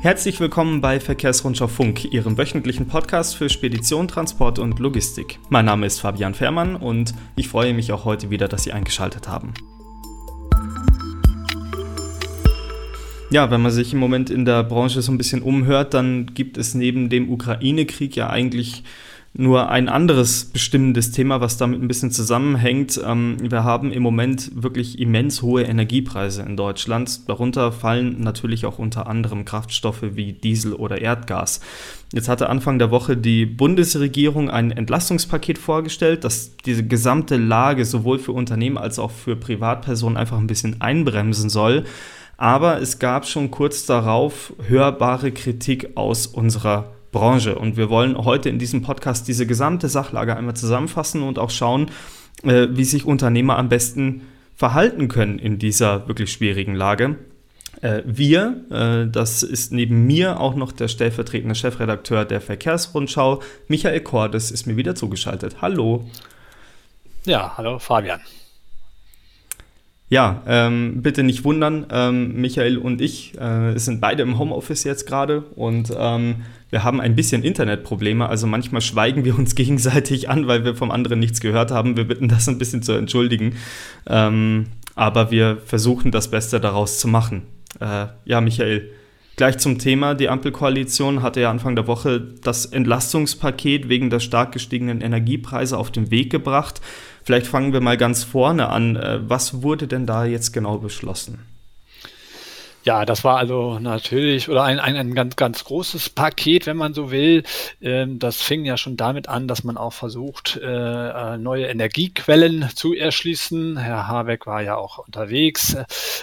Herzlich willkommen bei Verkehrsrundschau Funk, Ihrem wöchentlichen Podcast für Spedition, Transport und Logistik. Mein Name ist Fabian Fährmann und ich freue mich auch heute wieder, dass Sie eingeschaltet haben. Ja, wenn man sich im Moment in der Branche so ein bisschen umhört, dann gibt es neben dem Ukraine-Krieg ja eigentlich nur ein anderes bestimmendes Thema, was damit ein bisschen zusammenhängt. Ähm, wir haben im Moment wirklich immens hohe Energiepreise in Deutschland. Darunter fallen natürlich auch unter anderem Kraftstoffe wie Diesel oder Erdgas. Jetzt hatte Anfang der Woche die Bundesregierung ein Entlastungspaket vorgestellt, das diese gesamte Lage sowohl für Unternehmen als auch für Privatpersonen einfach ein bisschen einbremsen soll. Aber es gab schon kurz darauf hörbare Kritik aus unserer Branche. Und wir wollen heute in diesem Podcast diese gesamte Sachlage einmal zusammenfassen und auch schauen, äh, wie sich Unternehmer am besten verhalten können in dieser wirklich schwierigen Lage. Äh, wir, äh, das ist neben mir auch noch der stellvertretende Chefredakteur der Verkehrsrundschau, Michael Kordes, ist mir wieder zugeschaltet. Hallo. Ja, hallo Fabian. Ja, ähm, bitte nicht wundern, ähm, Michael und ich äh, sind beide im Homeoffice jetzt gerade und ähm, wir haben ein bisschen Internetprobleme, also manchmal schweigen wir uns gegenseitig an, weil wir vom anderen nichts gehört haben. Wir bitten das ein bisschen zu entschuldigen, ähm, aber wir versuchen das Beste daraus zu machen. Äh, ja, Michael, gleich zum Thema. Die Ampelkoalition hatte ja Anfang der Woche das Entlastungspaket wegen der stark gestiegenen Energiepreise auf den Weg gebracht. Vielleicht fangen wir mal ganz vorne an. Äh, was wurde denn da jetzt genau beschlossen? Ja, das war also natürlich oder ein, ein, ein ganz, ganz großes Paket, wenn man so will. Ähm, das fing ja schon damit an, dass man auch versucht, äh, äh, neue Energiequellen zu erschließen. Herr Habeck war ja auch unterwegs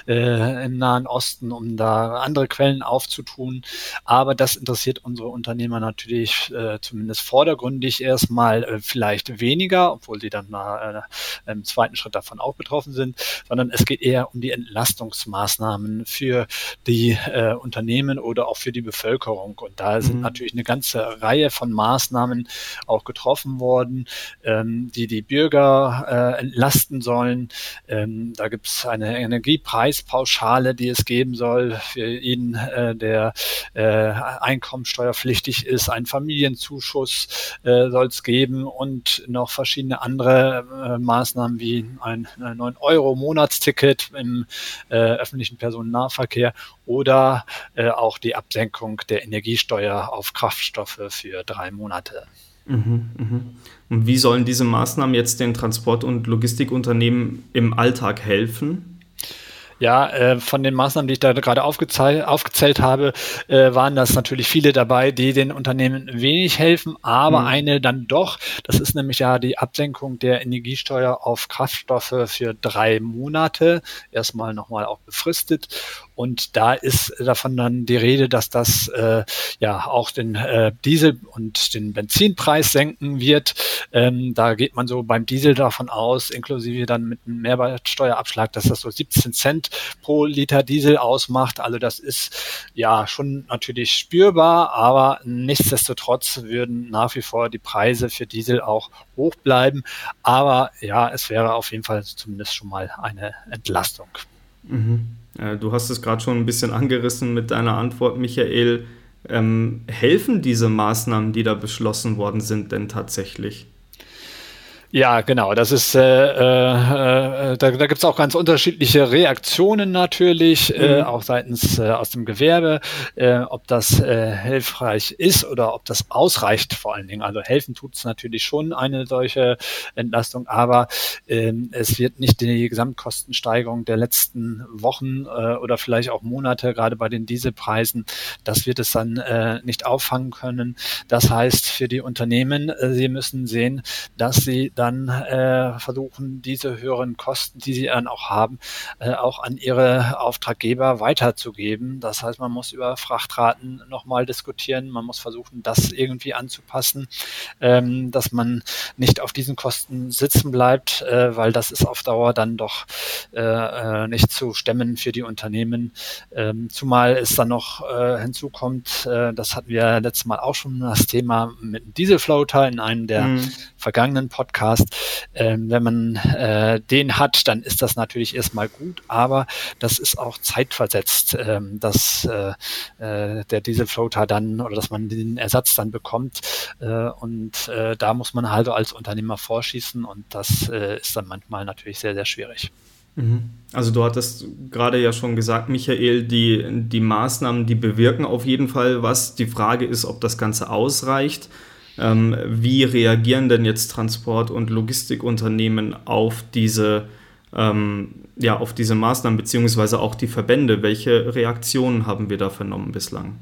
äh, im Nahen Osten, um da andere Quellen aufzutun. Aber das interessiert unsere Unternehmer natürlich äh, zumindest vordergründig erstmal äh, vielleicht weniger, obwohl sie dann äh, im zweiten Schritt davon auch betroffen sind, sondern es geht eher um die Entlastungsmaßnahmen für die äh, Unternehmen oder auch für die Bevölkerung. Und da sind mhm. natürlich eine ganze Reihe von Maßnahmen auch getroffen worden, ähm, die die Bürger äh, entlasten sollen. Ähm, da gibt es eine Energiepreispauschale, die es geben soll für ihn, äh, der äh, einkommensteuerpflichtig ist. Ein Familienzuschuss äh, soll es geben und noch verschiedene andere äh, Maßnahmen wie ein 9-Euro-Monatsticket im äh, öffentlichen Personennahverkehr Verkehr oder äh, auch die Absenkung der Energiesteuer auf Kraftstoffe für drei Monate. Mhm, mh. Und wie sollen diese Maßnahmen jetzt den Transport- und Logistikunternehmen im Alltag helfen? Ja, äh, von den Maßnahmen, die ich da gerade aufgezählt, aufgezählt habe, äh, waren das natürlich viele dabei, die den Unternehmen wenig helfen, aber mhm. eine dann doch. Das ist nämlich ja die Absenkung der Energiesteuer auf Kraftstoffe für drei Monate, erstmal nochmal auch befristet. Und da ist davon dann die Rede, dass das äh, ja auch den äh, Diesel- und den Benzinpreis senken wird. Ähm, da geht man so beim Diesel davon aus, inklusive dann mit einem Mehrwertsteuerabschlag, dass das so 17 Cent pro Liter Diesel ausmacht. Also das ist ja schon natürlich spürbar, aber nichtsdestotrotz würden nach wie vor die Preise für Diesel auch hoch bleiben. Aber ja, es wäre auf jeden Fall zumindest schon mal eine Entlastung. Mhm. Äh, du hast es gerade schon ein bisschen angerissen mit deiner Antwort, Michael. Ähm, helfen diese Maßnahmen, die da beschlossen worden sind, denn tatsächlich? Ja, genau. Das ist, äh, äh, äh da, da gibt es auch ganz unterschiedliche Reaktionen natürlich, äh, mhm. äh, auch seitens äh, aus dem Gewerbe, äh, ob das äh, hilfreich ist oder ob das ausreicht vor allen Dingen. Also helfen tut es natürlich schon eine solche Entlastung, aber äh, es wird nicht die Gesamtkostensteigerung der letzten Wochen äh, oder vielleicht auch Monate, gerade bei den Dieselpreisen, das wird es dann äh, nicht auffangen können. Das heißt für die Unternehmen, äh, sie müssen sehen, dass sie da dann äh, versuchen, diese höheren Kosten, die sie dann auch haben, äh, auch an ihre Auftraggeber weiterzugeben. Das heißt, man muss über Frachtraten nochmal diskutieren, man muss versuchen, das irgendwie anzupassen, ähm, dass man nicht auf diesen Kosten sitzen bleibt, äh, weil das ist auf Dauer dann doch äh, äh nicht zu stemmen für die Unternehmen. Ähm, zumal es dann noch äh, hinzukommt, äh, das hatten wir letztes Mal auch schon das Thema mit Dieselfloater in einem der mhm. vergangenen Podcasts hast. Ähm, wenn man äh, den hat, dann ist das natürlich erstmal gut, aber das ist auch zeitversetzt, ähm, dass äh, äh, der Dieselfloater dann oder dass man den Ersatz dann bekommt. Äh, und äh, da muss man halt als Unternehmer vorschießen und das äh, ist dann manchmal natürlich sehr, sehr schwierig. Mhm. Also du hattest gerade ja schon gesagt, Michael, die, die Maßnahmen, die bewirken auf jeden Fall was. Die Frage ist, ob das Ganze ausreicht. Ähm, wie reagieren denn jetzt Transport- und Logistikunternehmen auf diese, ähm, ja, auf diese Maßnahmen, beziehungsweise auch die Verbände? Welche Reaktionen haben wir da vernommen bislang?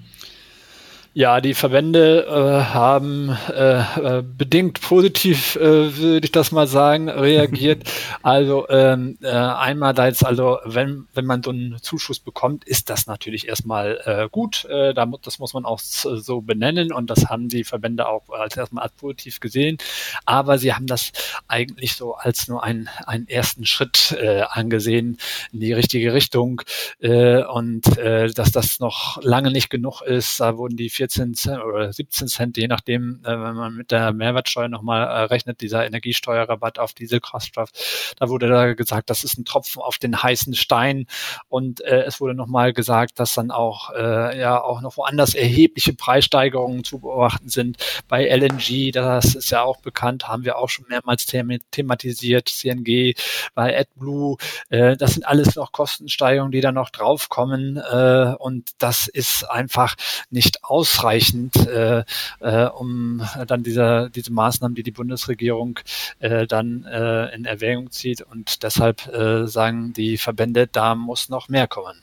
Ja, die Verbände äh, haben äh, äh, bedingt positiv, äh, würde ich das mal sagen, reagiert. Also ähm, äh, einmal da jetzt, also wenn, wenn man so einen Zuschuss bekommt, ist das natürlich erstmal äh, gut. Äh, da, das muss man auch so benennen und das haben die Verbände auch als erstmal als positiv gesehen. Aber sie haben das eigentlich so als nur einen, einen ersten Schritt äh, angesehen in die richtige Richtung äh, und äh, dass das noch lange nicht genug ist. Da wurden die 14 Cent oder 17 Cent, je nachdem, äh, wenn man mit der Mehrwertsteuer nochmal äh, rechnet, dieser Energiesteuerrabatt auf Dieselkraftstoff, da wurde da gesagt, das ist ein Tropfen auf den heißen Stein. Und äh, es wurde nochmal gesagt, dass dann auch äh, ja auch noch woanders erhebliche Preissteigerungen zu beobachten sind. Bei LNG, das ist ja auch bekannt, haben wir auch schon mehrmals thematisiert, CNG, bei AdBlue, äh, das sind alles noch Kostensteigerungen, die da noch draufkommen äh, und das ist einfach nicht ausreichend ausreichend, äh, äh, um dann diese, diese Maßnahmen, die die Bundesregierung äh, dann äh, in Erwägung zieht. Und deshalb äh, sagen die Verbände, da muss noch mehr kommen.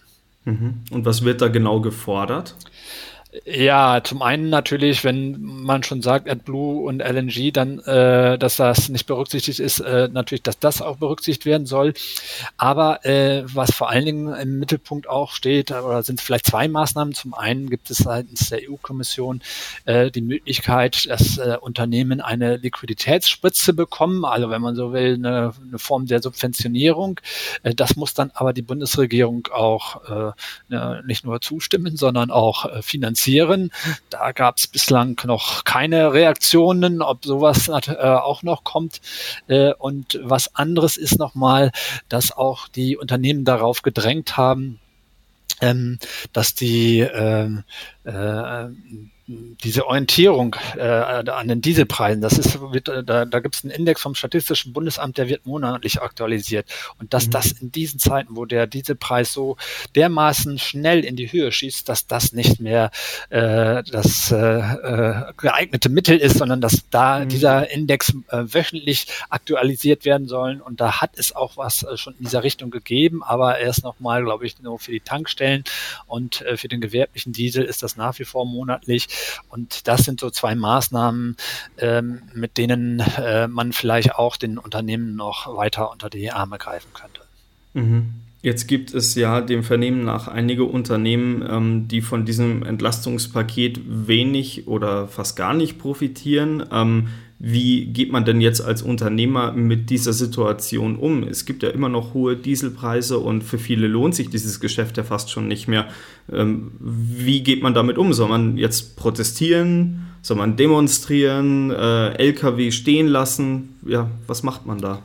Mhm. Und was wird da genau gefordert? Ja, zum einen natürlich, wenn man schon sagt, AdBlue und LNG, dann, äh, dass das nicht berücksichtigt ist, äh, natürlich, dass das auch berücksichtigt werden soll. Aber äh, was vor allen Dingen im Mittelpunkt auch steht, oder sind vielleicht zwei Maßnahmen. Zum einen gibt es seitens der EU-Kommission äh, die Möglichkeit, dass äh, Unternehmen eine Liquiditätsspritze bekommen, also wenn man so will, eine, eine Form der Subventionierung. Äh, das muss dann aber die Bundesregierung auch äh, nicht nur zustimmen, sondern auch äh, finanzieren finanzieren. Da gab es bislang noch keine Reaktionen, ob sowas äh, auch noch kommt. Äh, und was anderes ist nochmal, dass auch die Unternehmen darauf gedrängt haben, ähm, dass die äh, äh, diese Orientierung äh, an den Dieselpreisen, das ist, wird, äh, da, da gibt es einen Index vom Statistischen Bundesamt, der wird monatlich aktualisiert. Und dass mhm. das in diesen Zeiten, wo der Dieselpreis so dermaßen schnell in die Höhe schießt, dass das nicht mehr äh, das äh, äh geeignete Mittel ist, sondern dass da mhm. dieser Index äh, wöchentlich aktualisiert werden sollen. Und da hat es auch was äh, schon in dieser Richtung gegeben, aber erst nochmal, glaube ich, nur für die Tankstellen und äh, für den gewerblichen Diesel ist das nach wie vor monatlich. Und das sind so zwei Maßnahmen, ähm, mit denen äh, man vielleicht auch den Unternehmen noch weiter unter die Arme greifen könnte. Mhm. Jetzt gibt es ja dem Vernehmen nach einige Unternehmen, ähm, die von diesem Entlastungspaket wenig oder fast gar nicht profitieren. Ähm, wie geht man denn jetzt als Unternehmer mit dieser Situation um? Es gibt ja immer noch hohe Dieselpreise und für viele lohnt sich dieses Geschäft ja fast schon nicht mehr. Ähm, wie geht man damit um? Soll man jetzt protestieren? Soll man demonstrieren? Äh, LKW stehen lassen? Ja, was macht man da?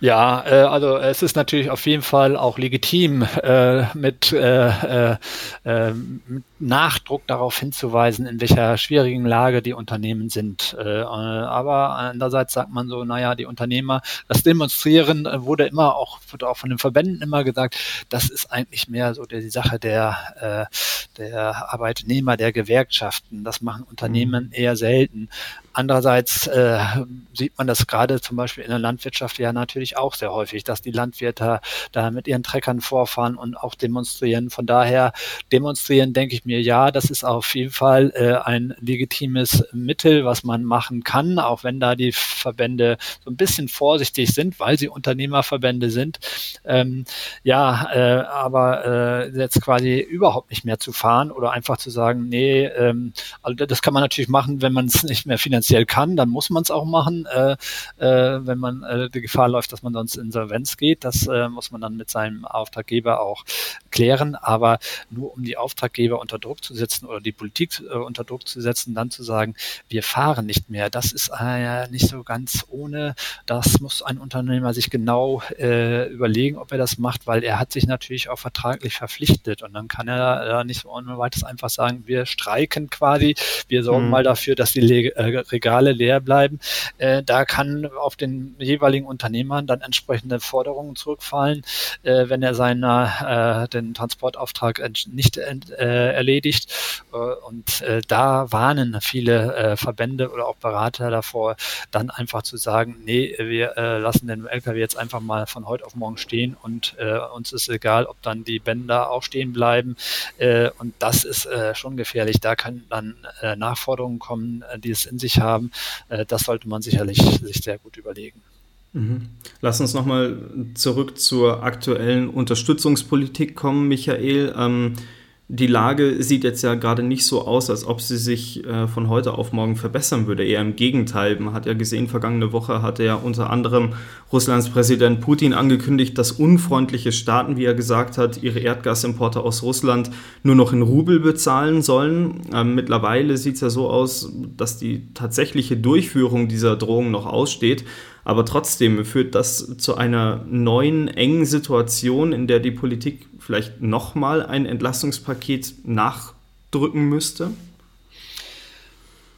Ja, äh, also es ist natürlich auf jeden Fall auch legitim, äh, mit, äh, äh, äh, Nachdruck darauf hinzuweisen, in welcher schwierigen Lage die Unternehmen sind. Äh, aber andererseits sagt man so, naja, die Unternehmer, das Demonstrieren wurde immer auch, wurde auch von den Verbänden immer gesagt, das ist eigentlich mehr so die Sache der, der Arbeitnehmer, der Gewerkschaften. Das machen Unternehmen mhm. eher selten. Andererseits äh, sieht man das gerade zum Beispiel in der Landwirtschaft ja natürlich auch sehr häufig, dass die Landwirte da mit ihren Treckern vorfahren und auch demonstrieren. Von daher demonstrieren, denke ich mir, ja, das ist auf jeden Fall äh, ein legitimes Mittel, was man machen kann, auch wenn da die Verbände so ein bisschen vorsichtig sind, weil sie Unternehmerverbände sind. Ähm, ja, äh, aber äh, jetzt quasi überhaupt nicht mehr zu fahren oder einfach zu sagen, nee, ähm, also das kann man natürlich machen, wenn man es nicht mehr finanziell kann, dann muss man es auch machen, äh, äh, wenn man äh, die Gefahr läuft, dass man sonst Insolvenz geht. Das äh, muss man dann mit seinem Auftraggeber auch klären. Aber nur um die Auftraggeber unter Druck zu setzen oder die Politik äh, unter Druck zu setzen, dann zu sagen, wir fahren nicht mehr, das ist äh, nicht so ganz ohne. Das muss ein Unternehmer sich genau äh, überlegen, ob er das macht, weil er hat sich natürlich auch vertraglich verpflichtet und dann kann er äh, nicht so ohne weiteres einfach sagen, wir streiken quasi, wir sorgen mhm. mal dafür, dass die Le äh, Regale leer bleiben. Äh, da kann auf den jeweiligen Unternehmern dann entsprechende Forderungen zurückfallen, äh, wenn er seiner äh, den Transportauftrag nicht äh, erledigt. Äh, und äh, da warnen viele Verbände oder auch Berater davor, dann einfach zu sagen, nee, wir lassen den LKW jetzt einfach mal von heute auf morgen stehen und uns ist egal, ob dann die Bänder auch stehen bleiben. Und das ist schon gefährlich. Da können dann Nachforderungen kommen, die es in sich haben. Äh, das sollte man sicherlich sich sehr gut überlegen. Mhm. Lass uns nochmal zurück zur aktuellen Unterstützungspolitik kommen, Michael. Ähm, die Lage sieht jetzt ja gerade nicht so aus, als ob sie sich äh, von heute auf morgen verbessern würde. Eher im Gegenteil. Man hat ja gesehen, vergangene Woche hatte ja unter anderem Russlands Präsident Putin angekündigt, dass unfreundliche Staaten, wie er gesagt hat, ihre Erdgasimporte aus Russland nur noch in Rubel bezahlen sollen. Ähm, mittlerweile sieht es ja so aus, dass die tatsächliche Durchführung dieser Drohung noch aussteht. Aber trotzdem führt das zu einer neuen, engen Situation, in der die Politik vielleicht nochmal ein Entlastungspaket nachdrücken müsste?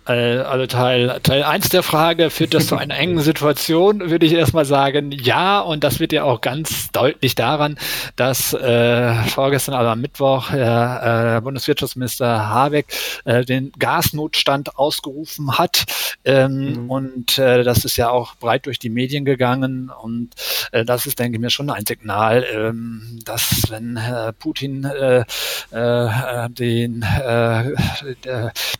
Äh, also Teil, Teil 1 der Frage, führt das zu einer engen Situation, würde ich erstmal sagen, ja, und das wird ja auch ganz deutlich daran, dass äh, vorgestern, also am Mittwoch, äh, Bundeswirtschaftsminister Habeck äh, den Gasnotstand ausgerufen hat. Ähm, mhm. Und äh, das ist ja auch breit durch die Medien gegangen. Und äh, das ist, denke ich mir, schon ein Signal, ähm, dass wenn äh, Putin äh, äh, den, äh,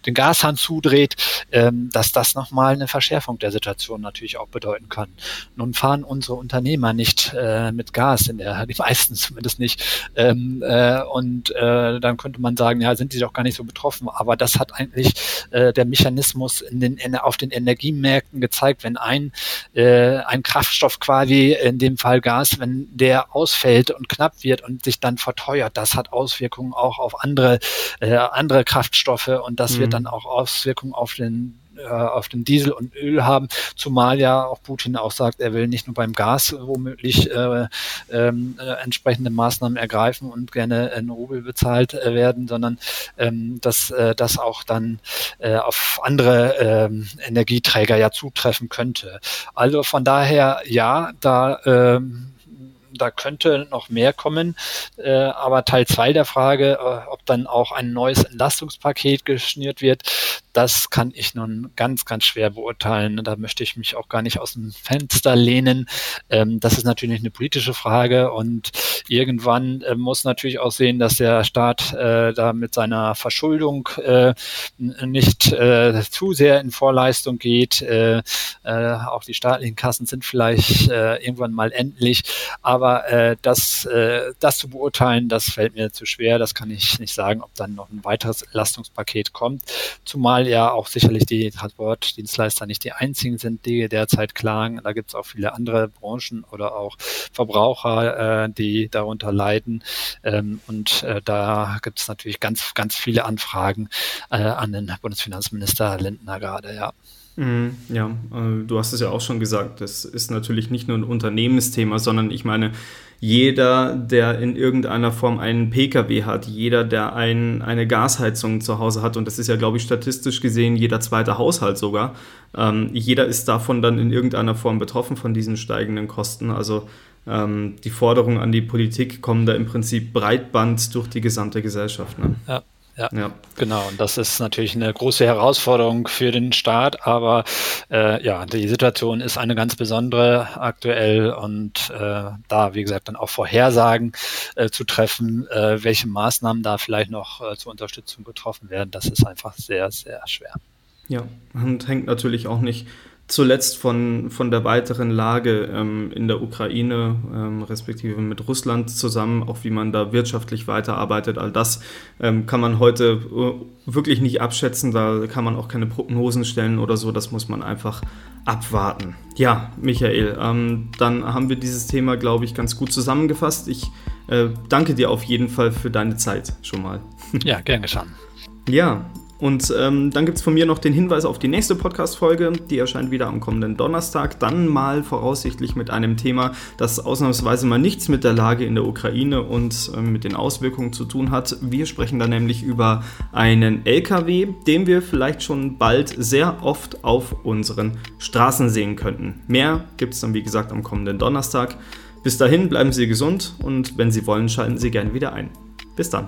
den Gashahn zudreht, ähm, dass das nochmal eine Verschärfung der Situation natürlich auch bedeuten kann. Nun fahren unsere Unternehmer nicht äh, mit Gas, in der, die meisten zumindest nicht. Ähm, äh, und äh, dann könnte man sagen, ja, sind die doch gar nicht so betroffen. Aber das hat eigentlich äh, der Mechanismus in den, auf den Energiemärkten gezeigt, wenn ein, äh, ein Kraftstoff quasi, in dem Fall Gas, wenn der ausfällt und knapp wird und sich dann verteuert, das hat Auswirkungen auch auf andere, äh, andere Kraftstoffe und das mhm. wird dann auch Auswirkungen auf auf den äh, auf den Diesel und Öl haben, zumal ja auch Putin auch sagt, er will nicht nur beim Gas womöglich äh, ähm, äh, entsprechende Maßnahmen ergreifen und gerne in Rubel bezahlt äh, werden, sondern ähm, dass äh, das auch dann äh, auf andere ähm, Energieträger ja zutreffen könnte. Also von daher ja, da ähm, da könnte noch mehr kommen. Äh, aber Teil zwei der Frage, äh, ob dann auch ein neues Entlastungspaket geschnürt wird, das kann ich nun ganz, ganz schwer beurteilen. Da möchte ich mich auch gar nicht aus dem Fenster lehnen. Ähm, das ist natürlich eine politische Frage und irgendwann äh, muss natürlich auch sehen, dass der Staat äh, da mit seiner Verschuldung äh, nicht äh, zu sehr in Vorleistung geht. Äh, äh, auch die staatlichen Kassen sind vielleicht irgendwann mal endlich. Aber das, das zu beurteilen, das fällt mir zu schwer. Das kann ich nicht sagen, ob dann noch ein weiteres Entlastungspaket kommt. Zumal ja auch sicherlich die Transportdienstleister nicht die einzigen sind, die derzeit klagen. Da gibt es auch viele andere Branchen oder auch Verbraucher, äh, die darunter leiden. Ähm, und äh, da gibt es natürlich ganz, ganz viele Anfragen äh, an den Bundesfinanzminister Lindner gerade, ja. Mhm, ja, äh, du hast es ja auch schon gesagt, das ist natürlich nicht nur ein Unternehmensthema, sondern ich meine, jeder, der in irgendeiner Form einen Pkw hat, jeder, der ein, eine Gasheizung zu Hause hat, und das ist ja, glaube ich, statistisch gesehen jeder zweite Haushalt sogar, ähm, jeder ist davon dann in irgendeiner Form betroffen von diesen steigenden Kosten. Also ähm, die Forderungen an die Politik kommen da im Prinzip breitband durch die gesamte Gesellschaft. Ne? Ja. Ja, ja, genau. Und das ist natürlich eine große Herausforderung für den Staat. Aber äh, ja, die Situation ist eine ganz besondere aktuell und äh, da, wie gesagt, dann auch Vorhersagen äh, zu treffen, äh, welche Maßnahmen da vielleicht noch äh, zur Unterstützung getroffen werden, das ist einfach sehr, sehr schwer. Ja, und hängt natürlich auch nicht zuletzt von, von der weiteren Lage ähm, in der Ukraine, ähm, respektive mit Russland zusammen, auch wie man da wirtschaftlich weiterarbeitet. All das ähm, kann man heute äh, wirklich nicht abschätzen, da kann man auch keine Prognosen stellen oder so, das muss man einfach abwarten. Ja, Michael, ähm, dann haben wir dieses Thema, glaube ich, ganz gut zusammengefasst. Ich äh, danke dir auf jeden Fall für deine Zeit schon mal. Ja, gern geschehen. Ja, und ähm, dann gibt es von mir noch den Hinweis auf die nächste Podcast-Folge. Die erscheint wieder am kommenden Donnerstag. Dann mal voraussichtlich mit einem Thema, das ausnahmsweise mal nichts mit der Lage in der Ukraine und äh, mit den Auswirkungen zu tun hat. Wir sprechen da nämlich über einen LKW, den wir vielleicht schon bald sehr oft auf unseren Straßen sehen könnten. Mehr gibt es dann, wie gesagt, am kommenden Donnerstag. Bis dahin bleiben Sie gesund und wenn Sie wollen, schalten Sie gerne wieder ein. Bis dann.